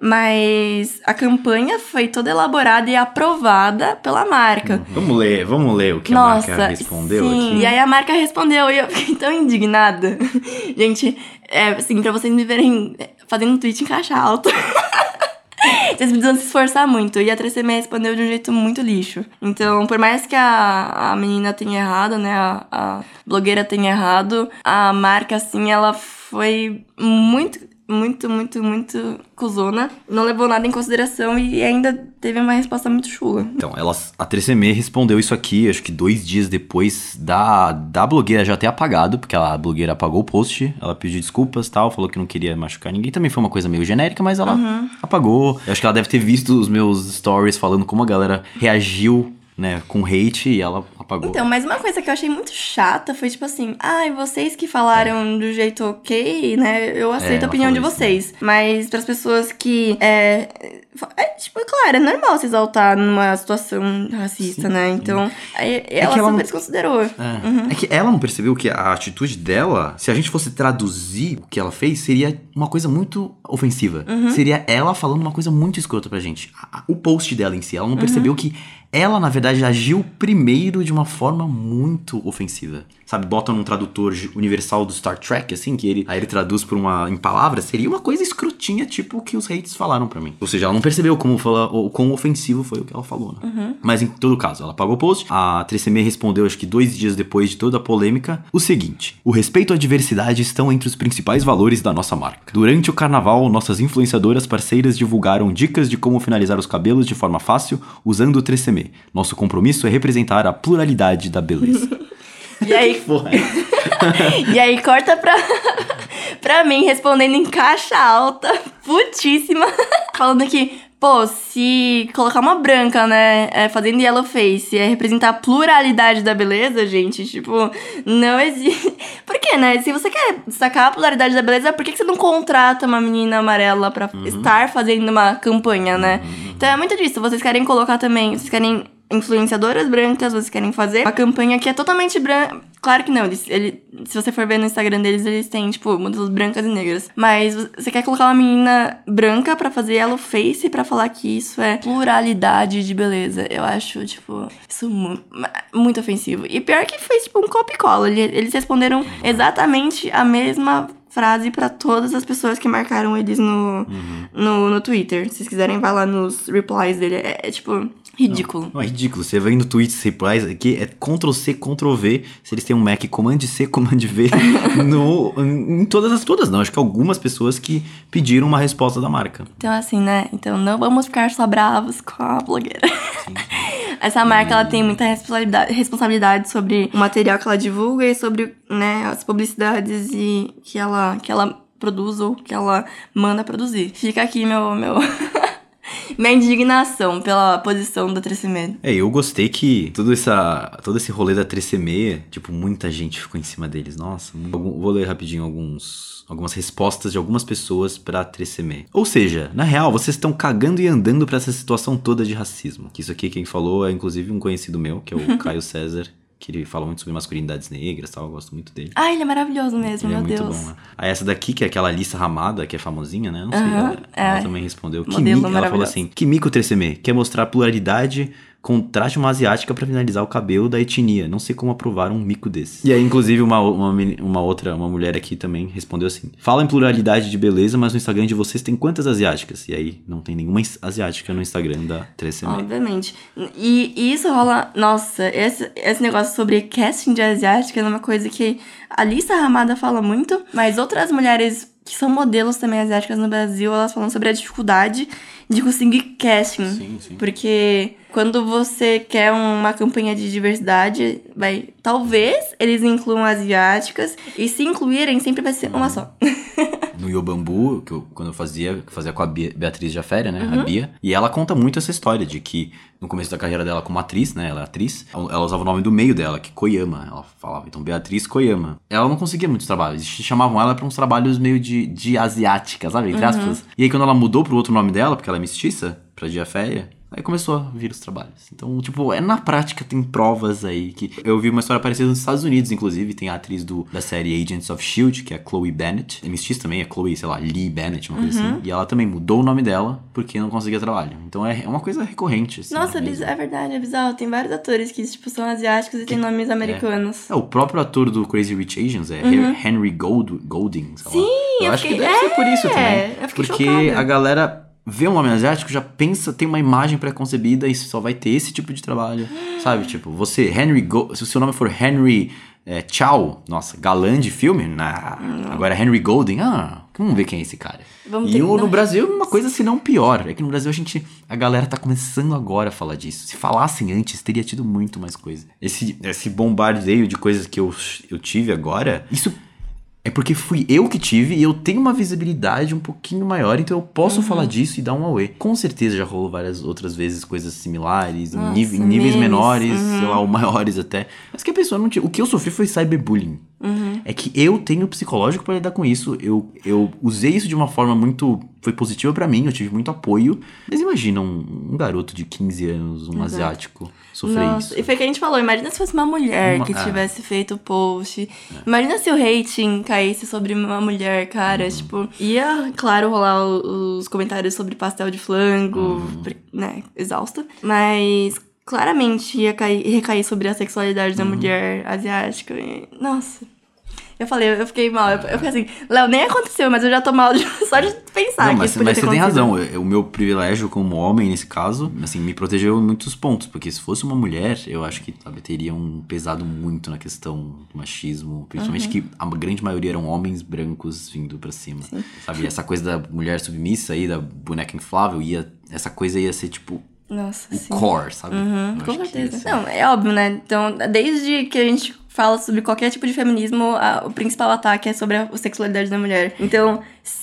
Speaker 2: Mas a campanha foi toda elaborada e aprovada pela marca.
Speaker 1: Vamos ler, vamos ler o que Nossa, a marca respondeu sim. aqui.
Speaker 2: E aí a marca respondeu e eu fiquei tão indignada. *laughs* Gente, é assim, pra vocês me verem fazendo um tweet em caixa alta. *laughs* Vocês precisam se esforçar muito. E a 3CM respondeu de um jeito muito lixo. Então, por mais que a, a menina tenha errado, né? A, a blogueira tenha errado, a marca, assim, ela foi muito muito, muito, muito cuzona. Não levou nada em consideração e ainda teve uma resposta muito chula.
Speaker 1: Então, ela, a 3CM respondeu isso aqui, acho que dois dias depois da, da blogueira já ter apagado, porque a blogueira apagou o post, ela pediu desculpas tal, falou que não queria machucar ninguém. Também foi uma coisa meio genérica, mas ela uhum. apagou. Eu acho que ela deve ter visto os meus stories falando como a galera reagiu né, com hate e ela apagou.
Speaker 2: Então, mas uma coisa que eu achei muito chata foi tipo assim, ai, ah, vocês que falaram é. do jeito ok, né, eu aceito é, a opinião de vocês. Isso, né? Mas para as pessoas que é, é, tipo, claro, é normal se exaltar numa situação racista, sim, né? Então, aí, é ela, ela super desconsiderou. É.
Speaker 1: Uhum. é que ela não percebeu que a atitude dela, se a gente fosse traduzir o que ela fez, seria uma coisa muito ofensiva. Uhum. Seria ela falando uma coisa muito escrota pra gente. O post dela em si, ela não percebeu uhum. que ela, na verdade, agiu primeiro de uma forma muito ofensiva. Sabe, bota num tradutor universal do Star Trek, assim, que ele aí ele traduz por uma em palavras, seria uma coisa escrotinha, tipo o que os hates falaram para mim. Ou seja, ela não percebeu como fala, o quão ofensivo foi o que ela falou, né? Uhum. Mas em todo caso, ela pagou o post. A 3CM respondeu, acho que dois dias depois de toda a polêmica, o seguinte: o respeito à diversidade estão entre os principais valores da nossa marca. Durante o carnaval, nossas influenciadoras parceiras divulgaram dicas de como finalizar os cabelos de forma fácil usando o 3CM nosso compromisso é representar a pluralidade da beleza. *laughs*
Speaker 2: E aí, *laughs* *laughs* e aí corta pra, pra mim respondendo em caixa alta, putíssima. falando que, pô, se colocar uma branca, né, é, fazendo yellow face, é representar a pluralidade da beleza, gente, tipo, não existe. *laughs* Por quê, né? Se você quer destacar a pluralidade da beleza, por que, que você não contrata uma menina amarela pra estar fazendo uma campanha, né? Então é muito disso. Vocês querem colocar também, vocês querem influenciadoras brancas, vocês querem fazer uma campanha que é totalmente branca. Claro que não, eles, ele, se você for ver no Instagram deles, eles têm, tipo, modelos brancas e negras. Mas você quer colocar uma menina branca pra fazer yellow face pra falar que isso é pluralidade de beleza. Eu acho, tipo, isso mu muito ofensivo. E pior que foi, tipo, um copy cola. Eles responderam exatamente a mesma frase pra todas as pessoas que marcaram eles no, no, no Twitter. Se vocês quiserem, vai lá nos replies dele. É, é, tipo, ridículo.
Speaker 1: Não, é ridículo. Você vai no tweets, replies aqui, é Ctrl C, Ctrl V. Se eles têm um Mac, Command C, Command V. *laughs* no, em todas as todas, não. Acho que algumas pessoas que pediram uma resposta da marca.
Speaker 2: Então, assim, né? Então, não vamos ficar só bravos com a blogueira. *laughs* Essa marca, ela tem muita responsabilidade, responsabilidade sobre o material que ela divulga e sobre, né, as publicidades e que ela, que ela produz ou que ela manda produzir. Fica aqui meu... meu... *laughs* Minha indignação pela posição da Tresemme.
Speaker 1: É, eu gostei que todo, essa, todo esse rolê da Tresemme, tipo, muita gente ficou em cima deles. Nossa, vou ler rapidinho alguns, algumas respostas de algumas pessoas pra Tresemme. Ou seja, na real, vocês estão cagando e andando pra essa situação toda de racismo. Que isso aqui quem falou é inclusive um conhecido meu, que é o *laughs* Caio César. Que ele fala muito sobre masculinidades negras e tal, eu gosto muito dele.
Speaker 2: Ah, ele é maravilhoso mesmo,
Speaker 1: Ele é
Speaker 2: meu
Speaker 1: muito
Speaker 2: Deus.
Speaker 1: bom, né? Aí essa daqui, que é aquela Lissa Ramada, que é famosinha, né? Não sei, ela, ela
Speaker 2: é.
Speaker 1: também respondeu.
Speaker 2: Modelo
Speaker 1: Kimi, ela falou assim, Kimiko 3CM, quer mostrar pluralidade, contraste uma asiática pra finalizar o cabelo da etnia. Não sei como aprovar um mico desse. E aí, inclusive, uma, uma, uma outra, uma mulher aqui também respondeu assim, fala em pluralidade de beleza, mas no Instagram de vocês tem quantas asiáticas? E aí, não tem nenhuma asiática no Instagram da 3CM.
Speaker 2: Obviamente. E, e isso rola. Nossa, esse, esse negócio sobre casting de asiática é uma coisa que a Lisa Ramada fala muito, mas outras mulheres que são modelos também asiáticas no Brasil, elas falam sobre a dificuldade de conseguir casting.
Speaker 1: Sim, sim.
Speaker 2: Porque quando você quer uma campanha de diversidade, vai. Talvez eles incluam asiáticas. E se incluírem, sempre vai ser uma só. *laughs*
Speaker 1: no Yobambu, que eu, quando eu fazia, fazia com a Beatriz Jaféria, né?
Speaker 2: Uhum.
Speaker 1: A Bia. E ela conta muito essa história de que no começo da carreira dela como atriz, né? Ela é atriz. Ela usava o nome do meio dela, que é Koyama. Ela falava, então, Beatriz Koyama. Ela não conseguia muitos trabalhos. Chamavam ela pra uns trabalhos meio de, de asiática, sabe?
Speaker 2: Uhum.
Speaker 1: Entre aspas. E aí, quando ela mudou pro outro nome dela, porque ela é mestiça, pra Jaféria, Aí começou a vir os trabalhos. Então, tipo, é na prática, tem provas aí que. Eu vi uma história parecida nos Estados Unidos, inclusive. Tem a atriz do, da série Agents of Shield, que é a Chloe Bennett. É mestiça também, é Chloe, sei lá, Lee Bennett, uma coisa
Speaker 2: Uhum.
Speaker 1: assim. E ela também mudou o nome dela porque não conseguia trabalho. Então é, é uma coisa recorrente, assim.
Speaker 2: Nossa,
Speaker 1: mesmo.
Speaker 2: biz- é verdade, é bizarro. Tem vários atores que, tipo, são asiáticos e têm nomes americanos.
Speaker 1: É, o próprio ator do Crazy Rich Asians é Henry Gold, Golding, sei lá.
Speaker 2: Uhum. Sim,
Speaker 1: eu,
Speaker 2: eu
Speaker 1: acho que
Speaker 2: fiquei-
Speaker 1: deve ser por isso
Speaker 2: é,
Speaker 1: também.
Speaker 2: fiquei
Speaker 1: porque
Speaker 2: chocada.
Speaker 1: a galera vê um nome asiático, já pensa, tem uma imagem pré-concebida e só vai ter esse tipo de trabalho. *gasps* Sabe? Tipo, você, Henry Go se o seu nome for Henry é, Chow, nossa, galã de filme? Nah. Agora Henry Golding, ah, vamos ver quem é esse cara.
Speaker 2: Vamos
Speaker 1: e o- no. Brasil, uma coisa se não pior. É que no Brasil a gente. A galera tá começando agora a falar disso. Se falassem antes, teria tido muito mais coisa. Esse, esse bombardeio de coisas que eu, eu tive agora, isso é porque fui eu que tive e eu tenho uma visibilidade um pouquinho maior, então eu posso falar disso e dar um away. Com certeza já rolou várias outras vezes coisas similares, em,
Speaker 2: Nossa,
Speaker 1: em níveis
Speaker 2: memes,
Speaker 1: menores, sei lá, ou maiores até. Mas que a pessoa não tinha. O que eu sofri foi cyberbullying. É que eu tenho psicológico pra lidar com isso. Eu, eu usei isso de uma forma muito. Foi positiva pra mim, eu tive muito apoio. Mas imagina um, um garoto de 15 anos, um asiático, sofrer
Speaker 2: Nossa,
Speaker 1: isso.
Speaker 2: e foi o que a gente falou. Imagina se fosse uma mulher
Speaker 1: Uma-
Speaker 2: que
Speaker 1: é.
Speaker 2: tivesse feito o post. Imagina se o hating caísse sobre uma mulher, cara.
Speaker 1: Uhum.
Speaker 2: Tipo, ia, claro, rolar os comentários sobre pastel de flango,
Speaker 1: Uhum.
Speaker 2: né? Exausta. Mas claramente ia cair, recair sobre a sexualidade
Speaker 1: Uhum.
Speaker 2: da mulher asiática. E, nossa. Eu falei, eu fiquei mal. Eu, eu fiquei assim, Léo, nem aconteceu, mas eu já tô mal de- *laughs* só de pensar
Speaker 1: Não,
Speaker 2: que
Speaker 1: mas,
Speaker 2: isso
Speaker 1: mas você tem razão. É- O meu privilégio como homem, nesse caso, assim, me protegeu em muitos pontos. Porque se fosse uma mulher, eu acho que sabe, teria um pesado muito na questão do machismo. Principalmente
Speaker 2: Uhum.
Speaker 1: que a grande maioria eram homens brancos vindo pra cima. Sabe? Essa coisa da mulher submissa aí, da boneca inflável, ia, essa coisa ia ser tipo
Speaker 2: Nossa,
Speaker 1: o
Speaker 2: sim.
Speaker 1: core, sabe?
Speaker 2: Uhum, com certeza.
Speaker 1: ser-
Speaker 2: Não, é óbvio, né? Então, desde que a gente fala sobre qualquer tipo de feminismo, a, o principal ataque é sobre a sexualidade da mulher. Então,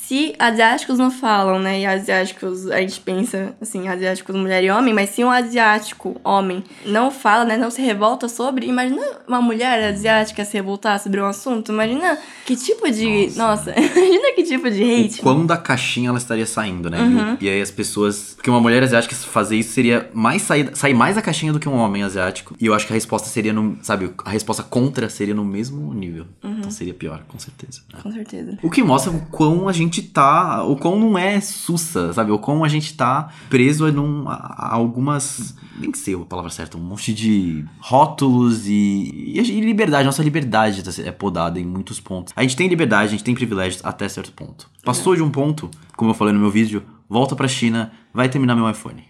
Speaker 2: se asiáticos não falam, né? E asiáticos, a gente pensa assim, asiáticos mulher e homem, mas se um asiático homem não fala, né? Não se revolta sobre, imagina uma mulher asiática se revoltar sobre um assunto, imagina que tipo de. Nossa, nossa *laughs* imagina que tipo de hate.
Speaker 1: O quão da caixinha ela estaria saindo, né? Uhum. E aí as pessoas. Porque uma mulher asiática fazer isso seria mais sair, sair mais da caixinha do que um homem asiático. E eu acho que a resposta seria no. Sabe, a resposta contra seria no mesmo nível. Uhum. Então seria pior, com certeza.
Speaker 2: Né? Com certeza.
Speaker 1: O que mostra o quão a gente tá. O quão não é sussa, sabe? O quão a gente tá preso a, num, a algumas. Nem sei a palavra certa, um monte de rótulos e, e, liberdade. Nossa liberdade tá é podada em muitos pontos. A gente tem liberdade, a gente tem privilégios até certo ponto. Passou de um ponto, como eu falei no meu vídeo, volta pra China, vai terminar meu iPhone.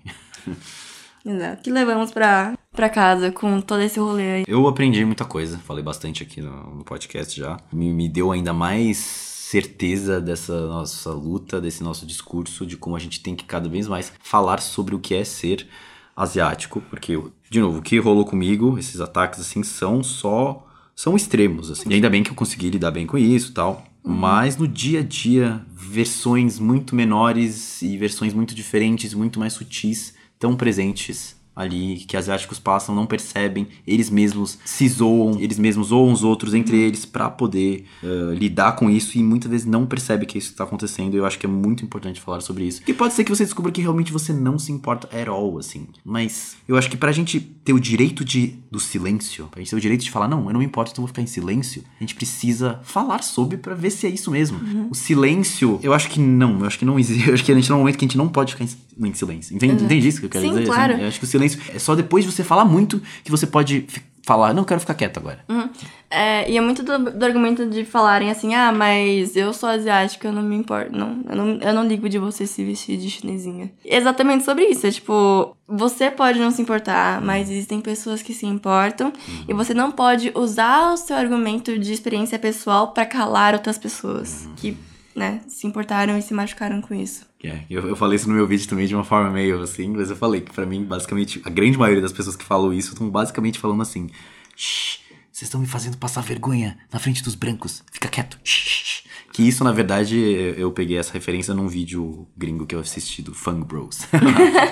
Speaker 1: *laughs*
Speaker 2: Exato. Que levamos pra, pra casa com todo esse rolê aí.
Speaker 1: Eu aprendi muita coisa, falei bastante aqui no, no podcast já. Me, me deu ainda mais certeza dessa nossa luta, desse nosso discurso, de como a gente tem que cada vez mais falar sobre o que é ser asiático, porque, de novo, o que rolou comigo, esses ataques, assim, são só. são extremos, assim. E ainda bem que eu consegui lidar bem com isso tal. Uhum. Mas no dia a dia, versões muito menores e versões muito diferentes, muito mais sutis tão presentes ali que asiáticos passam, não percebem, eles mesmos se zoam, eles mesmos zoam os outros entre eles para poder uh, lidar com isso e muitas vezes não percebe que isso está acontecendo. E eu acho que é muito importante falar sobre isso. Que pode ser que você descubra que realmente você não se importa at all, assim. Mas eu acho que pra gente ter o direito de, do silêncio, pra gente ter o direito de falar, não, eu não me importo, então vou ficar em silêncio, a gente precisa falar sobre para ver se é isso mesmo. Uhum. O silêncio, eu acho que não, eu acho que não existe, *laughs* eu acho que a gente tá num momento que a gente não pode ficar em, em silêncio. Entende, uhum. entende isso que eu quero
Speaker 2: Sim,
Speaker 1: dizer?
Speaker 2: Claro.
Speaker 1: Assim, eu acho que o silêncio. É só depois de você falar muito que você pode falar, não, quero ficar quieto agora.
Speaker 2: Uhum. É, e é muito do, do, argumento de falarem assim, ah, mas eu sou asiática, eu não me importo. Não eu, não, eu não ligo de você se vestir de chinesinha. Exatamente sobre isso. É tipo, você pode não se importar, mas existem pessoas que se importam. Uhum. E você não pode usar o seu argumento de experiência pessoal para calar outras pessoas. Uhum. Que né, se importaram e se machucaram com isso.
Speaker 1: É, eu, eu falei isso no meu vídeo também de uma forma meio assim, mas eu falei que para mim, basicamente, a grande maioria das pessoas que falam isso estão basicamente falando assim: Shh, vocês estão me fazendo passar vergonha na frente dos brancos, fica quieto. Shh, Que isso, na verdade, eu peguei essa referência num vídeo gringo que eu assisti do Fang Bros.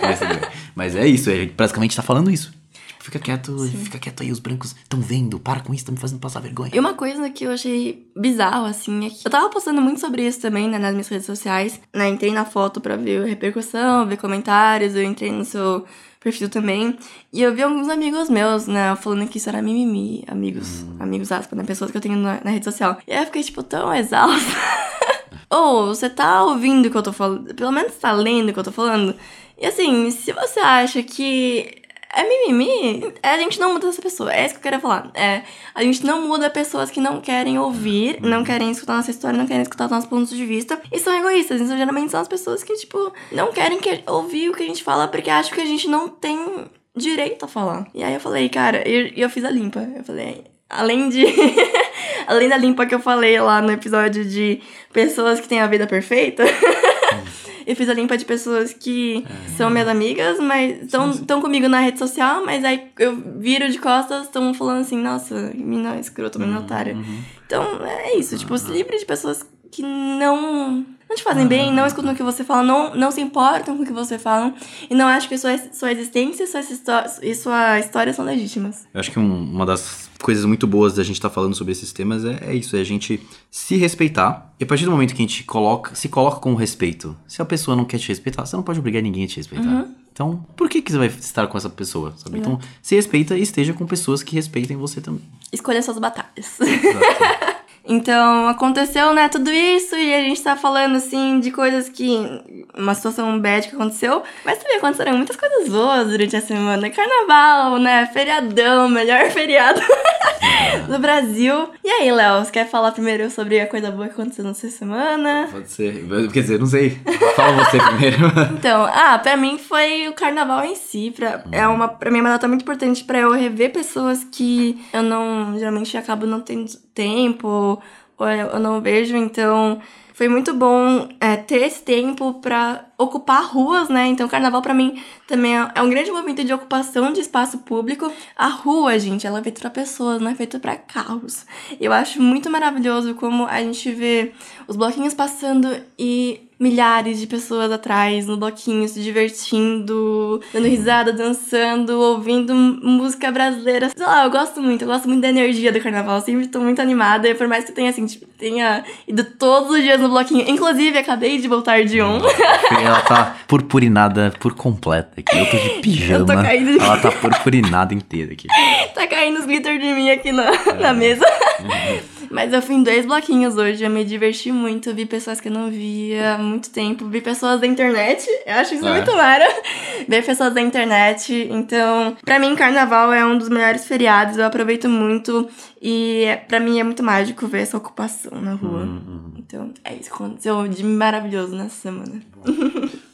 Speaker 1: *laughs* mas é isso, a gente basicamente tá falando isso. Fica quieto, Sim. fica quieto aí, os brancos estão vendo, para com isso, tá me fazendo passar vergonha.
Speaker 2: E uma coisa que eu achei bizarro, assim, é que eu tava postando muito sobre isso também, né, nas minhas redes sociais, né, entrei na foto pra ver a repercussão, ver comentários, eu entrei no seu perfil também, e eu vi alguns amigos meus, né, falando que isso era mimimi, amigos, hum. amigos aspas, né, pessoas que eu tenho na, na rede social. E aí eu fiquei, tipo, tão exausta. *laughs* Ou oh, você tá ouvindo o que eu tô falando, pelo menos tá lendo o que eu tô falando. E assim, se você acha que é mimimi. É, a gente não muda essa pessoa. É isso que eu queria falar. É, a gente não muda pessoas que não querem ouvir, não querem escutar nossa história, não querem escutar nossos pontos de vista. E são egoístas. Então, geralmente são as pessoas que, tipo, não querem que, ouvir o que a gente fala porque acham que a gente não tem direito a falar. E aí eu falei, cara, e eu, eu fiz a limpa. Eu falei, além de. *laughs* além da limpa que eu falei lá no episódio de pessoas que têm a vida perfeita. *laughs* Eu fiz a limpa de pessoas que é. são minhas amigas, mas estão comigo na rede social, mas aí eu viro de costas, estão falando assim, nossa, mina escrota, mina uhum, otária. Uhum. Então, é isso, tipo, se livre de pessoas que não não te fazem bem, não escutam o que você fala, não, não se importam com o que você fala e não acham que sua, sua existência sua e sua história são legítimas.
Speaker 1: Eu acho que um, uma das coisas muito boas da gente estar tá falando sobre esses temas é, é, isso, é a gente se respeitar. E a partir do momento que a gente coloca, se coloca com respeito, se a pessoa não quer te respeitar, você não pode obrigar ninguém a te respeitar. Uhum. Então, por que, que você vai estar com essa pessoa? Sabe? Então, se respeita e esteja com pessoas que respeitem você também.
Speaker 2: Escolha suas batalhas. Exato. *laughs* Então, aconteceu, né, tudo isso e a gente tá falando, assim, de coisas que... Uma situação bad que aconteceu, mas também aconteceram muitas coisas boas durante a semana. Carnaval, né, feriadão, melhor *laughs* feriado do Brasil. E aí, Léo, você quer falar primeiro sobre a coisa boa que aconteceu nessa semana?
Speaker 1: Pode ser. Quer dizer, não sei. Fala você primeiro. *laughs*
Speaker 2: então, ah, pra mim foi o carnaval em si. Pra, hum. é uma, pra mim é uma data muito importante pra eu rever pessoas que eu não, geralmente acabo não tendo tempo, ou eu não vejo, então foi muito bom é, ter esse tempo pra ocupar ruas, né? Então, carnaval pra mim também é, é um grande momento de ocupação de espaço público. A rua, gente, ela é feita pra pessoas, não é feita pra carros. Eu acho muito maravilhoso como a gente vê os bloquinhos passando e milhares de pessoas atrás no bloquinho se divertindo, dando risada, dançando, ouvindo música brasileira. Sei lá, eu gosto muito, eu gosto muito da energia do carnaval, eu sempre tô muito animada, por mais que tenha assim, tipo, tenha ido todos os dias no bloquinho. Inclusive, acabei de voltar de um.
Speaker 1: Ela tá purpurinada por completa aqui. Eu tô de pijama. *laughs*
Speaker 2: Eu tô caindo de...
Speaker 1: Ela tá *laughs* purpurinada inteira aqui.
Speaker 2: tá caindo os glitter de mim aqui na, é. na mesa. Mas eu fui em dois bloquinhos hoje, eu me diverti muito, vi pessoas que eu não via há muito tempo, vi pessoas da internet, eu acho isso é. muito mara, ver pessoas da internet. Então, para mim, carnaval é um dos melhores feriados, eu aproveito muito e para mim é muito mágico ver essa ocupação na rua. Uhum. Então, é isso que aconteceu de maravilhoso nessa semana.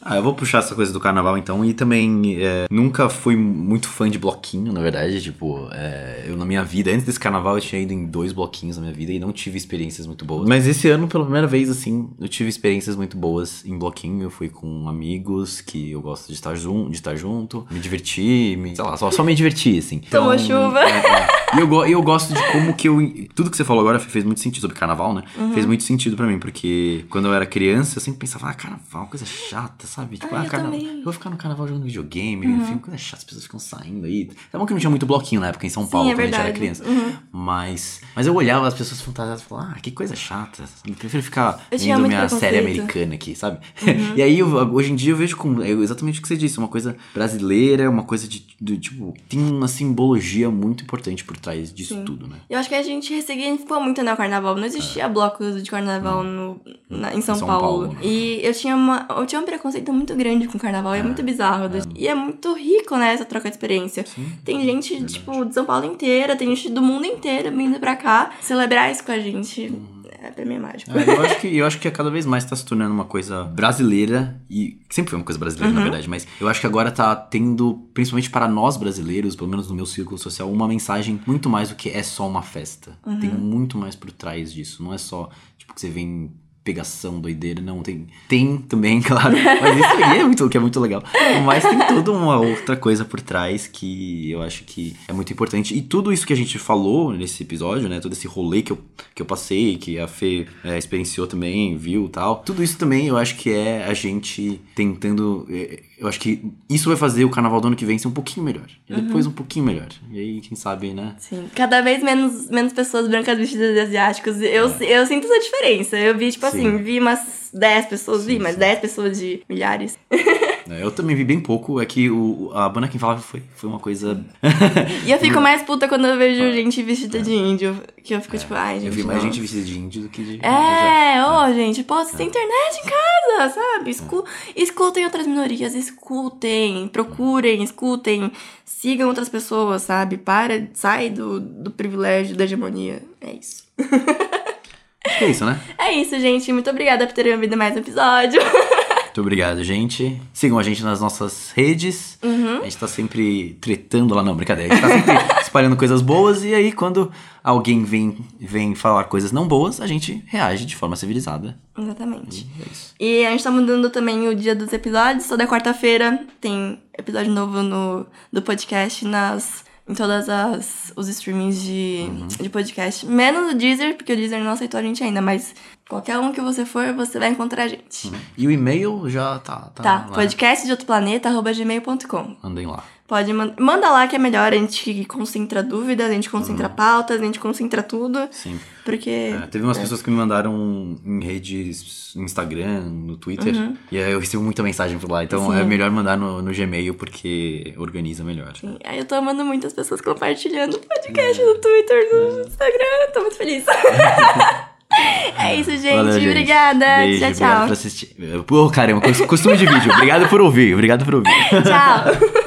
Speaker 1: Ah, eu vou puxar essa coisa do carnaval então. E também é, nunca fui muito fã de bloquinho, na verdade. Tipo, é, eu na minha vida, antes desse carnaval, eu tinha ido em dois bloquinhos na minha vida e não tive experiências muito boas. Mas esse ano, pela primeira vez, assim, eu tive experiências muito boas em bloquinho. Eu fui com amigos que eu gosto de estar, jun de estar junto, me divertir, me, sei lá, só, só me divertir, assim.
Speaker 2: Tomou então, chuva. É,
Speaker 1: é. E eu, eu gosto de como que eu. Tudo que você falou agora fez muito sentido sobre carnaval, né? Uhum. Fez muito sentido para mim, porque quando eu era criança, eu sempre pensava, ah, carnaval, coisa chata, sabe? Tipo, ah, ah carnaval. Eu vou ficar no carnaval jogando videogame, uhum. enfim, coisa chata, as pessoas ficam saindo aí. É bom que não tinha muito bloquinho na época em São Paulo, Sim, é quando a gente era criança. Uhum. Mas. Mas eu olhava as pessoas fantasiadas e falava, ah, que coisa chata. Eu prefiro ficar eu vendo minha série americana aqui, sabe? Uhum. *laughs* e aí, eu, hoje em dia, eu vejo como. É exatamente o que você disse, uma coisa brasileira, uma coisa de, de tipo, tem uma simbologia muito importante por trás disso Sim. tudo né?
Speaker 2: Eu acho que a gente ressignificou muito né, o carnaval. Não existia é. blocos de carnaval no, na, em São, São Paulo. Paulo. E eu tinha, uma, eu tinha um preconceito muito grande com o carnaval. É, é muito bizarro. É. E é muito rico, né, essa troca de experiência. Sim, tem gente, verdade. tipo, de São Paulo inteira, tem gente do mundo inteiro vindo pra cá celebrar isso com a gente. Uhum é, pra mim é mágico.
Speaker 1: É, eu, acho que, eu acho que cada vez mais tá se tornando uma coisa brasileira, e sempre foi uma coisa brasileira, uhum. na verdade, mas eu acho que agora tá tendo, principalmente para nós brasileiros, pelo menos no meu círculo social, uma mensagem muito mais do que é só uma festa. Uhum. Tem muito mais por trás disso. Não é só, tipo, que você vem pegação, doideira, não, tem, tem também, *laughs* claro, mas isso aí é muito, que é muito legal, mas tem toda uma outra coisa por trás que eu acho que é muito importante, e tudo isso que a gente falou nesse episódio, né, todo esse rolê que eu, que eu passei, que a Fê é, experienciou também, viu tal, tudo isso também eu acho que é a gente tentando, é, eu acho que isso vai fazer o carnaval do ano que vem ser um pouquinho melhor. E uhum. depois um pouquinho melhor. E aí, quem sabe, né?
Speaker 2: Sim. Cada vez menos, menos pessoas brancas vestidas de asiáticos. Eu, é. eu sinto essa diferença. Eu vi, tipo sim. assim, vi umas 10 pessoas, sim, vi, mas 10 pessoas de milhares. *laughs*
Speaker 1: É, eu também vi bem pouco, é que o, a banda quem falava foi, foi uma coisa.
Speaker 2: e eu fico *laughs* mais puta quando eu vejo é. gente vestida é. de índio. Que eu fico é. tipo, ai, gente.
Speaker 1: Eu vi mais gente vestida de índio do que de.
Speaker 2: É, ô, oh, gente, pô, você tem internet em casa, sabe? Escu escutem outras minorias, escutem, procurem, escutem, sigam outras pessoas, sabe? Para, sai do, do privilégio, da hegemonia. É isso.
Speaker 1: é isso, né? *laughs*
Speaker 2: É isso, gente. Muito obrigada por terem ouvido mais um episódio. *laughs*
Speaker 1: Muito obrigado, gente. Sigam a gente nas nossas redes. Uhum. A gente tá sempre tretando lá, não, brincadeira. A gente tá sempre *laughs* espalhando coisas boas e aí quando alguém vem, vem falar coisas não boas, a gente reage de forma civilizada.
Speaker 2: Exatamente. E, é isso. e a gente tá mudando também o dia dos episódios. Toda quarta-feira tem episódio novo no, do podcast nas em todas as os streamings de, uhum. de podcast. Menos o Deezer, porque o Deezer não aceitou a gente ainda, mas qualquer um que você for, você vai encontrar a gente. Uhum.
Speaker 1: E o e-mail já tá.
Speaker 2: Tá, tá podcast de outro planeta, arroba gmail.com.
Speaker 1: Mandem lá.
Speaker 2: Pode man manda lá que é melhor, a gente concentra dúvidas, a gente concentra uhum. pautas, a gente concentra tudo.
Speaker 1: Sim.
Speaker 2: Porque.
Speaker 1: É, teve umas é. pessoas que me mandaram em redes, no Instagram, no Twitter. Uhum. E aí eu recebo muita mensagem por lá. Então Sim. é melhor mandar no, no Gmail porque organiza melhor.
Speaker 2: Sim. Aí eu tô amando muitas pessoas compartilhando o podcast no Twitter, no é. Instagram. Tô muito feliz. *laughs* É isso, gente. Valeu, gente. Obrigada.
Speaker 1: Beijo,
Speaker 2: tchau, tchau.
Speaker 1: Obrigado por assistir. Pô, caramba, costume de vídeo. Obrigado por ouvir. Obrigado por ouvir. *laughs*
Speaker 2: Tchau. *laughs*